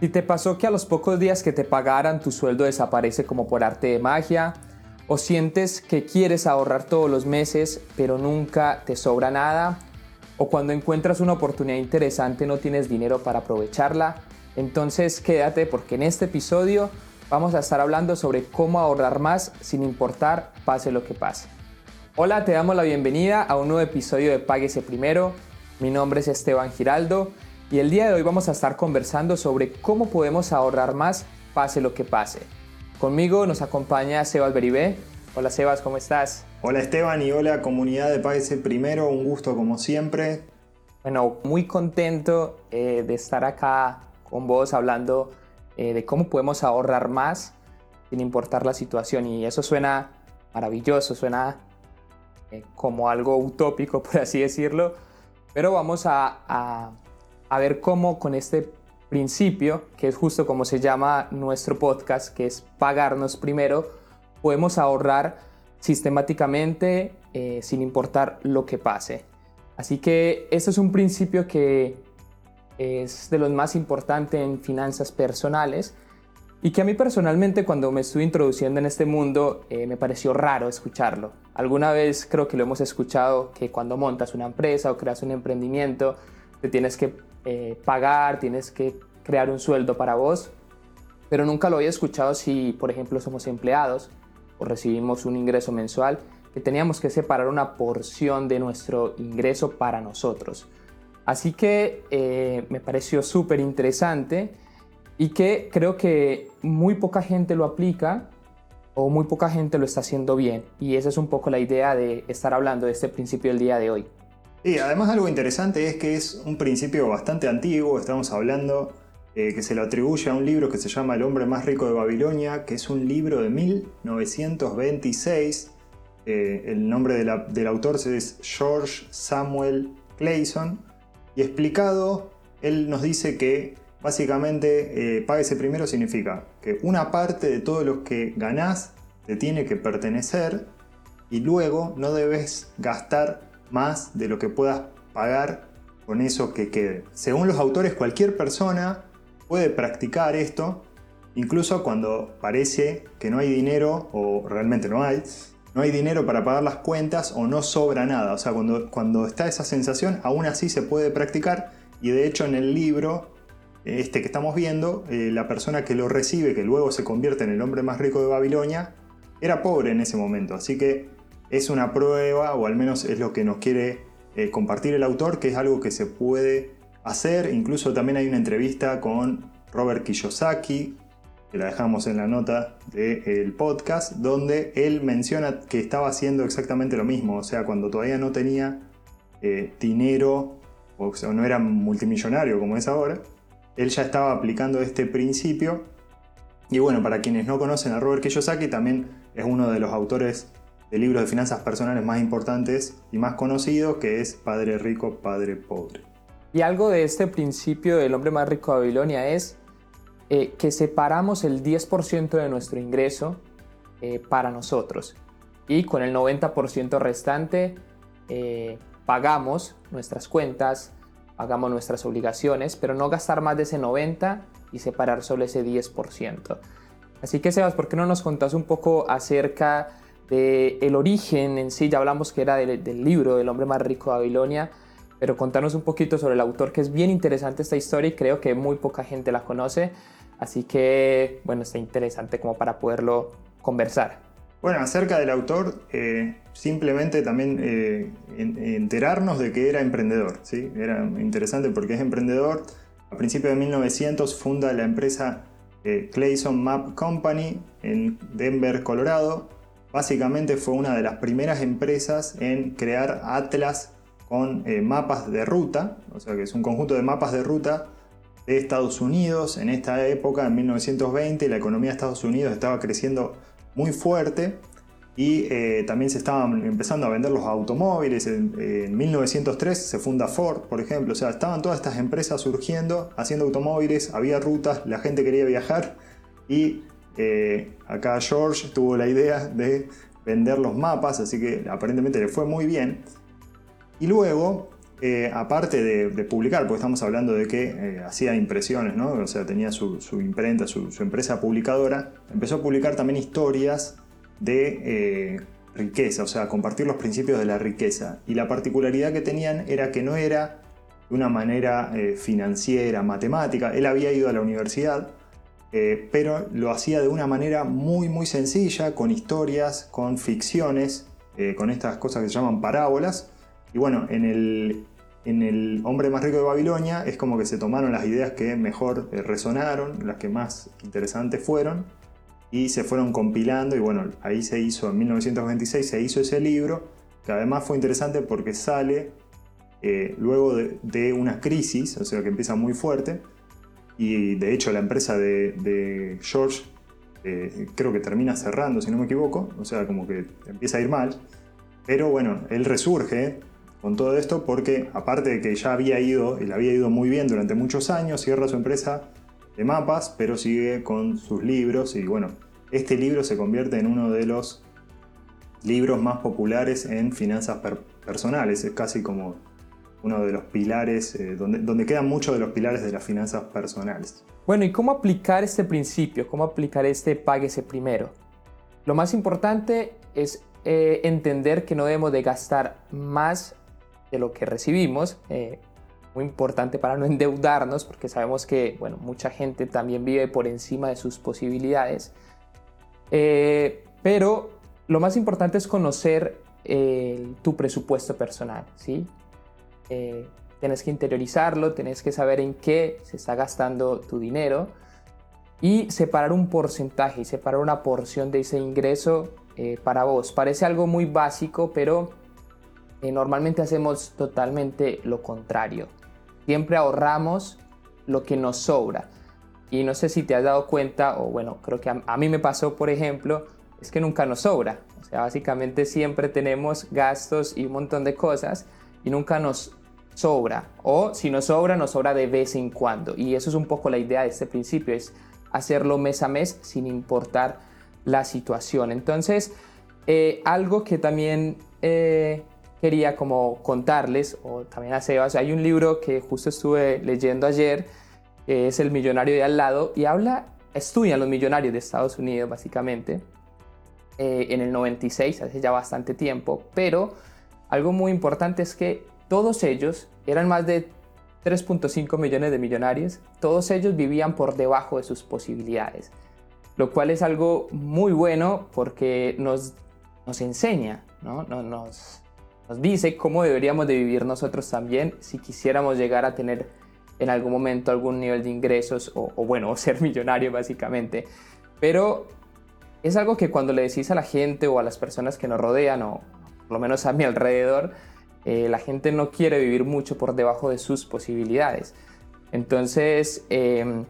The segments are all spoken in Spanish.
Si te pasó que a los pocos días que te pagaran tu sueldo desaparece como por arte de magia, o sientes que quieres ahorrar todos los meses pero nunca te sobra nada, o cuando encuentras una oportunidad interesante no tienes dinero para aprovecharla, entonces quédate porque en este episodio vamos a estar hablando sobre cómo ahorrar más sin importar pase lo que pase. Hola, te damos la bienvenida a un nuevo episodio de Páguese Primero. Mi nombre es Esteban Giraldo y el día de hoy vamos a estar conversando sobre cómo podemos ahorrar más pase lo que pase. Conmigo nos acompaña Sebas Beribé. Hola Sebas, ¿cómo estás? Hola Esteban y hola comunidad de Páguese Primero, un gusto como siempre. Bueno, muy contento eh, de estar acá con vos hablando eh, de cómo podemos ahorrar más sin importar la situación y eso suena maravilloso, suena eh, como algo utópico, por así decirlo, pero vamos a a ver cómo con este principio, que es justo como se llama nuestro podcast, que es pagarnos primero, podemos ahorrar sistemáticamente eh, sin importar lo que pase. Así que este es un principio que es de los más importantes en finanzas personales y que a mí personalmente cuando me estuve introduciendo en este mundo eh, me pareció raro escucharlo. Alguna vez creo que lo hemos escuchado que cuando montas una empresa o creas un emprendimiento te tienes que eh, pagar, tienes que crear un sueldo para vos, pero nunca lo había escuchado si, por ejemplo, somos empleados o recibimos un ingreso mensual, que teníamos que separar una porción de nuestro ingreso para nosotros. Así que eh, me pareció súper interesante y que creo que muy poca gente lo aplica o muy poca gente lo está haciendo bien. Y esa es un poco la idea de estar hablando de este principio el día de hoy. Y además algo interesante es que es un principio bastante antiguo, estamos hablando eh, que se lo atribuye a un libro que se llama El hombre más rico de Babilonia, que es un libro de 1926. Eh, el nombre del autor es George Samuel Clayson. Y explicado, él nos dice que básicamente eh, páguese primero significa que una parte de todo lo que ganás te tiene que pertenecer y luego no debes gastar más de lo que puedas pagar con eso que quede. Según los autores, cualquier persona puede practicar esto, incluso cuando parece que no hay dinero o realmente no hay, no hay dinero para pagar las cuentas o no sobra nada. O sea, cuando, cuando está esa sensación, aún así se puede practicar y de hecho en el libro este que estamos viendo, eh, la persona que lo recibe, que luego se convierte en el hombre más rico de Babilonia, era pobre en ese momento. Así que es una prueba, o al menos es lo que nos quiere eh, compartir el autor, que es algo que se puede hacer. Incluso también hay una entrevista con Robert Kiyosaki, que la dejamos en la nota del podcast, donde él menciona que estaba haciendo exactamente lo mismo. O sea, cuando todavía no tenía eh, dinero, o no era multimillonario como es ahora, él ya estaba aplicando este principio. Y bueno, para quienes no conocen a Robert Kiyosaki, también es uno de los autores de libros de finanzas personales más importantes y más conocidos, que es Padre Rico, Padre Pobre. Y algo de este principio del hombre más rico de Babilonia es eh, que separamos el 10% de nuestro ingreso eh, para nosotros y con el 90% restante eh, pagamos nuestras cuentas, pagamos nuestras obligaciones, pero no gastar más de ese 90% y separar solo ese 10%. Así que Sebas, ¿por qué no nos contás un poco acerca el origen en sí, ya hablamos que era del, libro del hombre más rico de Babilonia, pero contarnos un poquito sobre el autor, que es bien interesante esta historia y creo que muy poca gente la conoce, así que bueno, está interesante como para poderlo conversar. Bueno, acerca del autor, eh, simplemente también eh, enterarnos de que era emprendedor, ¿sí? Era interesante porque es emprendedor. A principios de 1900 funda la empresa eh, Clayson Map Company en Denver, Colorado, básicamente fue una de las primeras empresas en crear atlas con eh, mapas de ruta, o sea que es un conjunto de mapas de ruta de Estados Unidos. En esta época, en 1920, la economía de Estados Unidos estaba creciendo muy fuerte y eh, también se estaban empezando a vender los automóviles. En, en, 1903 se funda Ford, por ejemplo. O sea, estaban todas estas empresas surgiendo, haciendo automóviles, había rutas, la gente quería viajar y eh, acá George tuvo la idea de vender los mapas, así que aparentemente le fue muy bien. Y luego, eh, aparte de, publicar, porque estamos hablando de que eh, hacía impresiones, ¿no? o sea, tenía su, imprenta, su, empresa publicadora, empezó a publicar también historias de eh, riqueza, o sea, compartir los principios de la riqueza. Y la particularidad que tenían era que no era de una manera financiera, matemática, él había ido a la universidad, pero lo hacía de una manera muy, muy sencilla, con historias, con ficciones, con estas cosas que se llaman parábolas, y bueno, en el, en el Hombre más rico de Babilonia es como que se tomaron las ideas que mejor eh, resonaron, las que más interesantes fueron, y se fueron compilando y bueno, ahí se hizo, en 1926 se hizo ese libro, que además fue interesante porque sale eh, luego de, una crisis, o sea que empieza muy fuerte, y de hecho la empresa de, George eh, creo que termina cerrando, si no me equivoco, o sea como que empieza a ir mal, pero bueno, él resurge con todo esto porque aparte de que ya había ido, y le había ido muy bien durante muchos años, cierra su empresa de mapas, pero sigue con sus libros. Y bueno, este libro se convierte en uno de los libros más populares en finanzas personales, es casi como uno de los pilares, eh, donde, quedan muchos de los pilares de las finanzas personales. Bueno, ¿y cómo aplicar este principio? ¿Cómo aplicar este páguese primero? Lo más importante es eh, entender que no debemos de gastar más de lo que recibimos. Eh, muy importante para no endeudarnos, porque sabemos que bueno, mucha gente también vive por encima de sus posibilidades. Pero lo más importante es conocer tu presupuesto personal, ¿sí? Tienes que interiorizarlo, tienes que saber en qué se está gastando tu dinero y separar un porcentaje y separar una porción de ese ingreso para vos. Parece algo muy básico, pero eh, normalmente hacemos totalmente lo contrario. Siempre ahorramos lo que nos sobra. Y no sé si te has dado cuenta, o bueno, creo que a, mí me pasó, por ejemplo, es que nunca nos sobra. O sea, básicamente siempre tenemos gastos y un montón de cosas y nunca nos sobra. O si nos sobra, nos sobra de vez en cuando. Y eso es un poco la idea de este principio, es hacerlo mes a mes sin importar la situación. Entonces, eh, algo que también eh, quería como contarles, o también a Sebas, hay un libro que justo estuve leyendo ayer, que es El millonario de al lado, y habla, estudian los millonarios de Estados Unidos básicamente, eh, en el 96, hace ya bastante tiempo, pero algo muy importante es que todos ellos, eran más de 3.5 millones de millonarios, todos ellos vivían por debajo de sus posibilidades, lo cual es algo muy bueno porque nos, nos enseña, ¿no? Nos, nos dice cómo deberíamos de vivir nosotros también si quisiéramos llegar a tener en algún momento algún nivel de ingresos o, bueno, ser millonario básicamente. Pero es algo que cuando le decís a la gente o a las personas que nos rodean o por lo menos a mi alrededor, eh, la gente no quiere vivir mucho por debajo de sus posibilidades. Entonces, em,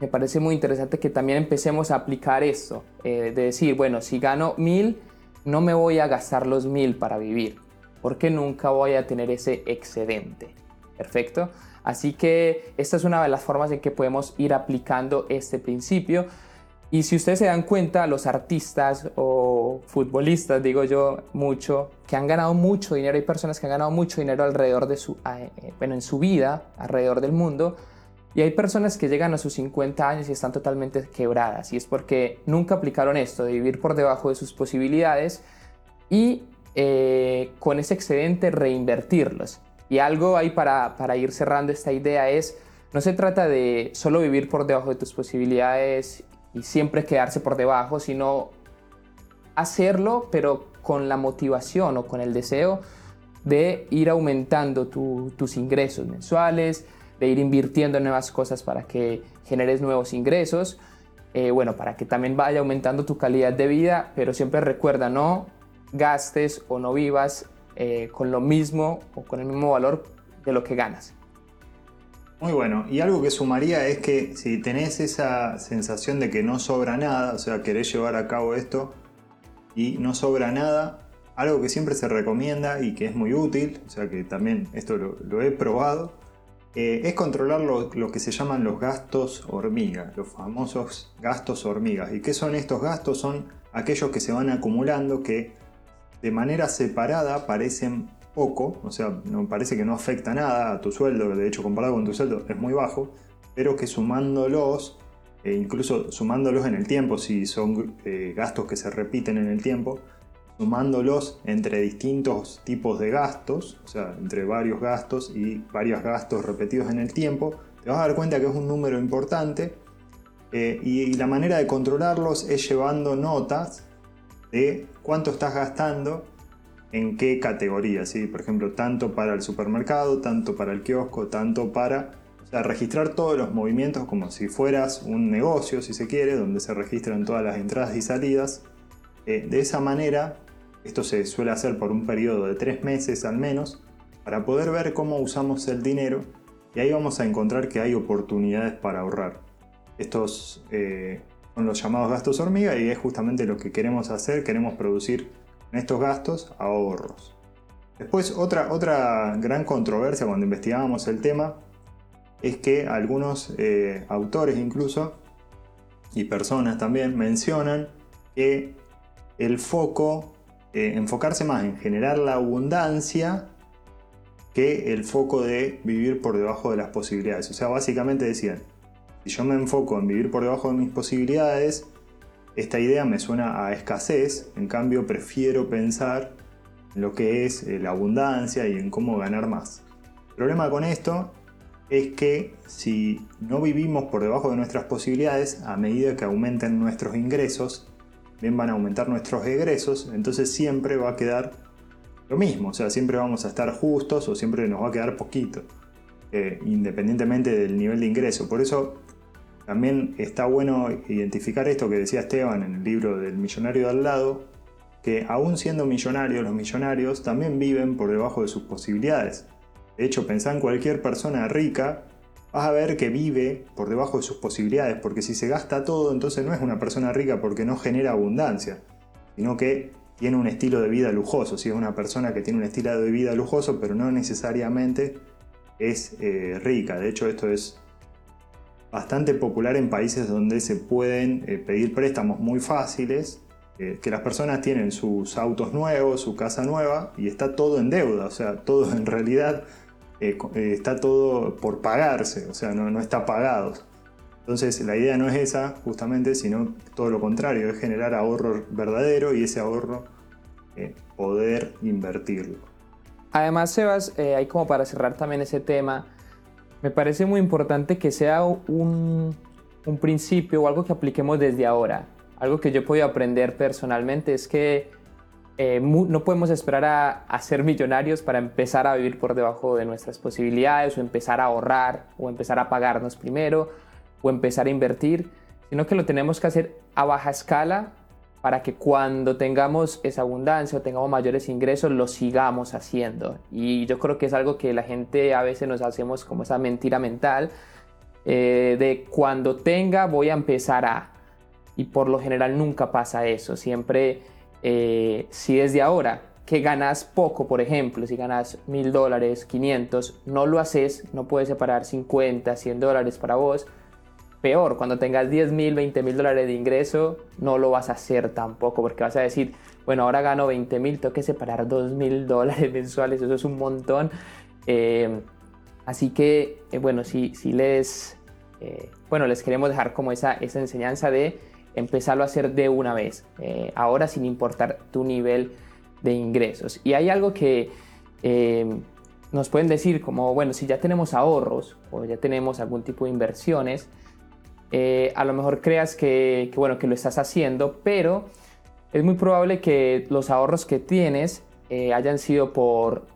me parece muy interesante que también empecemos a aplicar esto, eh, de decir, bueno, si gano mil, no me voy a gastar los mil para vivir porque nunca voy a tener ese excedente. Perfecto. Así que esta es una de las formas en que podemos ir aplicando este principio. Y si ustedes se dan cuenta, los artistas o futbolistas, digo yo mucho, que han ganado mucho dinero, hay personas que han ganado mucho dinero alrededor de su, eh, bueno, en su vida, alrededor del mundo, y hay personas que llegan a sus 50 años y están totalmente quebradas, y es porque nunca aplicaron esto de vivir por debajo de sus posibilidades y eh, con ese excedente reinvertirlos. Y algo ahí para, para ir cerrando esta idea es, no se trata de solo vivir por debajo de tus posibilidades y siempre quedarse por debajo, sino hacerlo, pero con la motivación o con el deseo de ir aumentando tus ingresos mensuales, de ir invirtiendo en nuevas cosas para que generes nuevos ingresos, eh, bueno, para que también vaya aumentando tu calidad de vida, pero siempre recuerda, no gastes o no vivas eh, con lo mismo o con el mismo valor de lo que ganas. Muy bueno, y algo que sumaría es que si tenés esa sensación de que no sobra nada, o sea, querés llevar a cabo esto y no sobra nada, algo que siempre se recomienda y que es muy útil, o sea que también esto lo, he probado, eh, es controlar lo, que se llaman los gastos hormiga, los famosos gastos hormigas. ¿Y qué son estos gastos? Son aquellos que se van acumulando que de manera separada parecen poco, o sea, me parece que no afecta nada a tu sueldo, de hecho comparado con tu sueldo es muy bajo, pero que sumándolos, e incluso sumándolos en el tiempo, si son eh, gastos que se repiten en el tiempo, sumándolos entre distintos tipos de gastos, o sea, entre varios gastos y varios gastos repetidos en el tiempo, te vas a dar cuenta que es un número importante eh, y, la manera de controlarlos es llevando notas de cuánto estás gastando en qué categoría, ¿sí? por ejemplo, tanto para el supermercado, tanto para el kiosco, tanto para o sea, registrar todos los movimientos como si fueras un negocio, si se quiere, donde se registran todas las entradas y salidas. Eh, de esa manera, esto se suele hacer por un periodo de tres meses al menos, para poder ver cómo usamos el dinero y ahí vamos a encontrar que hay oportunidades para ahorrar. Estos eh, son los llamados gastos hormiga y es justamente lo que queremos hacer, queremos producir en estos gastos ahorros. Después otra, otra gran controversia cuando investigábamos el tema es que algunos eh, autores incluso y personas también mencionan que el foco, eh, enfocarse más en generar la abundancia que el foco de vivir por debajo de las posibilidades. O sea, básicamente decían, si yo me enfoco en vivir por debajo de mis posibilidades, esta idea me suena a escasez, en cambio prefiero pensar en lo que es eh, la abundancia y en cómo ganar más. El problema con esto es que si no vivimos por debajo de nuestras posibilidades, a medida que aumenten nuestros ingresos, bien van a aumentar nuestros egresos, entonces siempre va a quedar lo mismo, o sea, siempre vamos a estar justos o siempre nos va a quedar poquito, eh, independientemente del nivel de ingreso. Por eso también está bueno identificar esto que decía Esteban en el libro del millonario de al lado, que aún siendo millonarios, los millonarios también viven por debajo de sus posibilidades. De hecho, pensá en cualquier persona rica, vas a ver que vive por debajo de sus posibilidades, porque si se gasta todo, entonces no es una persona rica porque no genera abundancia, sino que tiene un estilo de vida lujoso. Si es una persona que tiene un estilo de vida lujoso, pero no necesariamente es eh, rica. De hecho, esto es bastante popular en países donde se pueden eh, pedir préstamos muy fáciles, eh, que las personas tienen sus autos nuevos, su casa nueva y está todo en deuda, o sea, todo en realidad eh, está todo por pagarse, o sea, no, no está pagado. Entonces la idea no es esa justamente, sino todo lo contrario, es generar ahorro verdadero y ese ahorro poder invertirlo. Además, Sebas, hay como para cerrar también ese tema, me parece muy importante que sea un, principio o algo que apliquemos desde ahora. Algo que yo he podido aprender personalmente es que eh, no podemos esperar a, ser millonarios para empezar a vivir por debajo de nuestras posibilidades o empezar a ahorrar o empezar a pagarnos primero o empezar a invertir, sino que lo tenemos que hacer a baja escala para que cuando tengamos esa abundancia o tengamos mayores ingresos lo sigamos haciendo. Y yo creo que es algo que la gente a veces nos hacemos como esa mentira mental eh, de cuando tenga voy a empezar a... Y por lo general nunca pasa eso. Siempre, eh, si desde ahora que ganas poco, por ejemplo, si ganas mil dólares, 500, no lo haces, no puedes separar 50, 100 dólares para vos, peor, cuando tengas 10 mil, 20 mil dólares de ingreso, no lo vas a hacer tampoco, porque vas a decir, bueno, ahora gano 20 mil, tengo que separar 2 mil dólares mensuales, eso es un montón. Eh, así que, eh, bueno, si, si les, eh, bueno, les queremos dejar como esa, esa enseñanza de empezarlo a hacer de una vez, ahora sin importar tu nivel de ingresos. Y hay algo que nos pueden decir como, bueno, si ya tenemos ahorros o ya tenemos algún tipo de inversiones, eh, a lo mejor creas que, bueno, que lo estás haciendo, pero es muy probable que los ahorros que tienes eh, hayan sido por,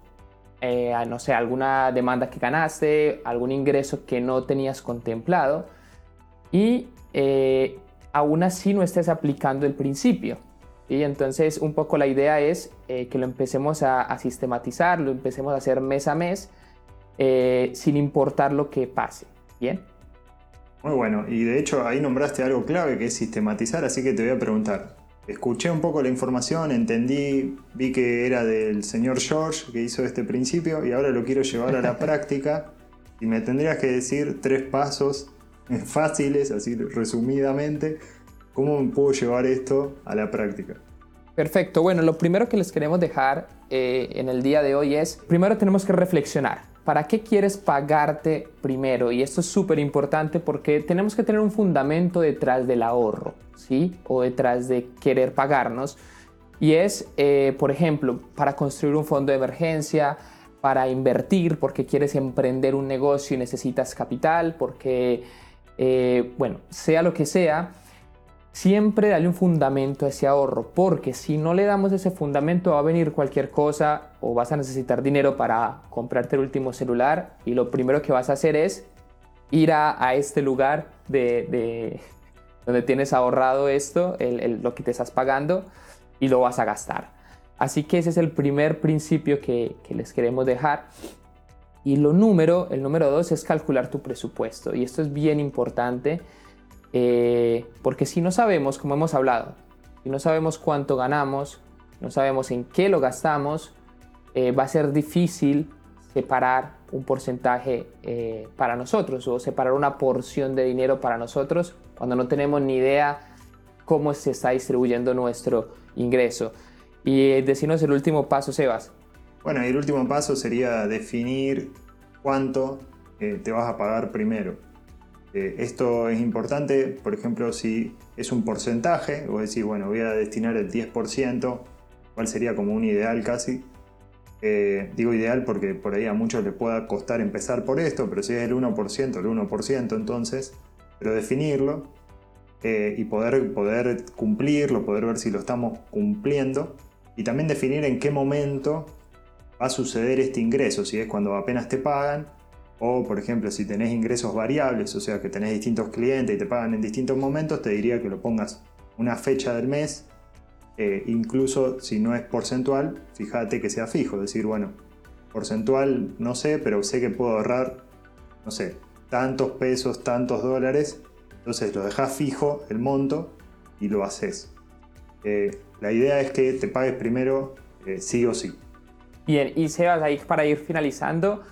eh, no sé, alguna demanda que ganaste, algún ingreso que no tenías contemplado y aún así no estés aplicando el principio. Y entonces un poco la idea es que lo empecemos a, a, sistematizar, lo empecemos a hacer mes a mes, sin importar lo que pase. Bien. Muy bueno, y de hecho ahí nombraste algo clave que es sistematizar, así que te voy a preguntar. Escuché un poco la información, entendí, vi que era del señor George que hizo este principio y ahora lo quiero llevar a la práctica y me tendrías que decir tres pasos fáciles, así resumidamente, cómo puedo llevar esto a la práctica. Perfecto. Bueno, lo primero que les queremos dejar eh, en el día de hoy es, primero tenemos que reflexionar. ¿Para qué quieres pagarte primero? Y esto es súper importante porque tenemos que tener un fundamento detrás del ahorro, ¿sí? O detrás de querer pagarnos. Y es, eh, por ejemplo, para construir un fondo de emergencia, para invertir, porque quieres emprender un negocio y necesitas capital, porque, eh, bueno, sea lo que sea, siempre dale un fundamento a ese ahorro, porque si no le damos ese fundamento va a venir cualquier cosa o vas a necesitar dinero para comprarte el último celular y lo primero que vas a hacer es ir a, este lugar de, donde tienes ahorrado esto, lo que te estás pagando y lo vas a gastar. Así que ese es el primer principio que, que les queremos dejar. Y lo número, el número dos es calcular tu presupuesto. Y esto es bien importante eh, porque si no sabemos, como hemos hablado, si no sabemos cuánto ganamos, no sabemos en qué lo gastamos, eh, va a ser difícil separar un porcentaje eh, para nosotros o separar una porción de dinero para nosotros cuando no tenemos ni idea cómo se está distribuyendo nuestro ingreso. Y decirnos el último paso, Sebas. Bueno, el último paso sería definir cuánto te vas a pagar primero. Eh, esto es importante, por ejemplo, si es un porcentaje, o decir, bueno, voy a destinar el 10%, cuál sería como un ideal casi. Eh, digo ideal porque por ahí a muchos les pueda costar empezar por esto, pero si es el 1%, el 1% entonces, pero definirlo eh, y poder, poder cumplirlo, poder ver si lo estamos cumpliendo y también definir en qué momento va a suceder este ingreso, si es cuando apenas te pagan o, por ejemplo, si tenés ingresos variables, o sea que tenés distintos clientes y te pagan en distintos momentos, te diría que lo pongas una fecha del mes, eh, incluso si no es porcentual, fíjate que sea fijo, decir, bueno, porcentual no sé, pero sé que puedo ahorrar, no sé, tantos pesos, tantos dólares, entonces lo dejas fijo el monto y lo haces. Eh, la idea es que te pagues primero eh, sí o sí. Bien, y Sebas, ahí para ir finalizando,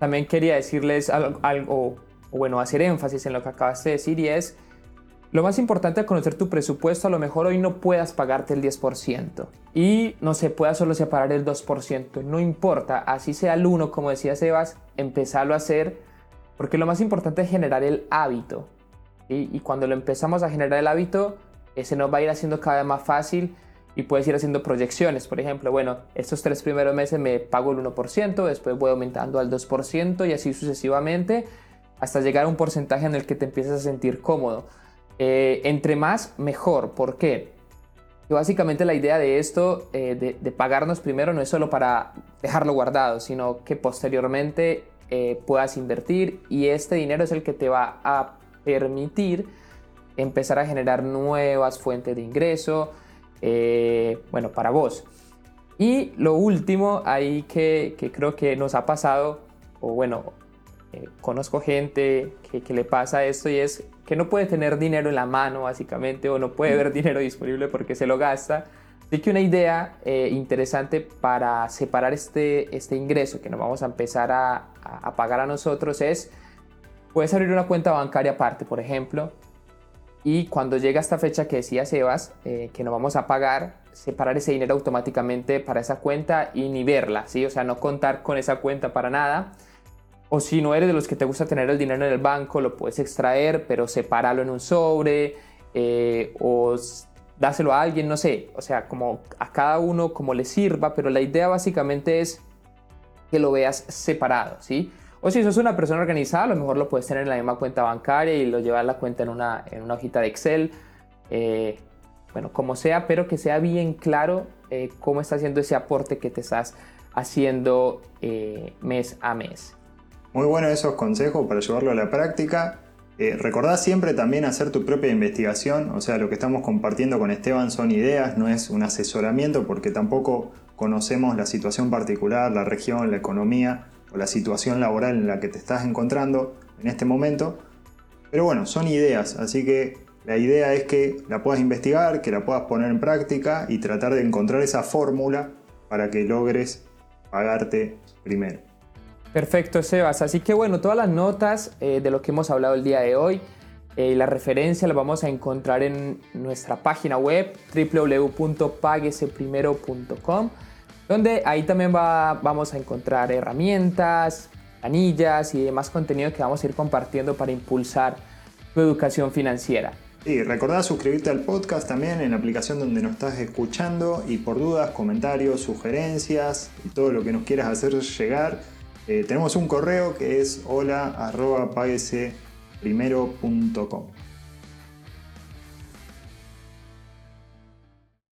también quería decirles algo, bueno, hacer énfasis en lo que acabaste de decir y es, lo más importante al conocer tu presupuesto, a lo mejor hoy no puedas pagarte el 10% y no se pueda solo separar el 2%, no importa, así sea el 1, como decía Sebas, empezarlo a hacer, porque lo más importante es generar el hábito. Y cuando lo empezamos a generar el hábito, ese nos va a ir haciendo cada vez más fácil y puedes ir haciendo proyecciones. Por ejemplo, bueno, estos tres primeros meses me pago el 1%, después voy aumentando al 2% y así sucesivamente hasta llegar a un porcentaje en el que te empiezas a sentir cómodo. Eh, entre más, mejor. ¿Por qué? Y básicamente la idea de esto, eh, de, pagarnos primero, no es solo para dejarlo guardado, sino que posteriormente eh, puedas invertir y este dinero es el que te va a permitir empezar a generar nuevas fuentes de ingreso, eh, bueno, para vos. Y lo último ahí que, creo que nos ha pasado, o bueno, eh, conozco gente que, le pasa esto y es que no puede tener dinero en la mano básicamente o no puede ver dinero disponible porque se lo gasta. Así que una idea eh, interesante para separar este, este ingreso que nos vamos a empezar a, a pagar a nosotros es, puedes abrir una cuenta bancaria aparte, por ejemplo, y cuando llega esta fecha que decía Sebas, eh, que no vamos a pagar, separar ese dinero automáticamente para esa cuenta y ni verla, ¿sí? O sea, no contar con esa cuenta para nada. O si no eres de los que te gusta tener el dinero en el banco, lo puedes extraer, pero sepáralo en un sobre eh, o dáselo a alguien, no sé. O sea, como a cada uno como le sirva, pero la idea básicamente es que lo veas separado, ¿sí? O si sos una persona organizada, a lo mejor lo puedes tener en la misma cuenta bancaria y lo llevar la cuenta en una, en una hojita de Excel. Eh, bueno, como sea, pero que sea bien claro eh, cómo está haciendo ese aporte que te estás haciendo eh, mes a mes. Muy bueno esos consejos para llevarlo a la práctica. recordá siempre también hacer tu propia investigación, o sea, lo que estamos compartiendo con Esteban son ideas, no es un asesoramiento porque tampoco conocemos la situación particular, la región, la economía o la situación laboral en la que te estás encontrando en este momento. Pero bueno, son ideas, así que la idea es que la puedas investigar, que la puedas poner en práctica y tratar de encontrar esa fórmula para que logres pagarte primero. Perfecto, Sebas. Así que bueno, todas las notas eh, de lo que hemos hablado el día de hoy Eh, la referencia la vamos a encontrar en nuestra página web www.pagueseprimero.com, donde ahí también vamos a encontrar herramientas, anillas y demás contenido que vamos a ir compartiendo para impulsar tu educación financiera. Y recordá suscribirte al podcast también en la aplicación donde nos estás escuchando y por dudas, comentarios, sugerencias y todo lo que nos quieras hacer llegar. Eh, tenemos un correo que es hola primero.com.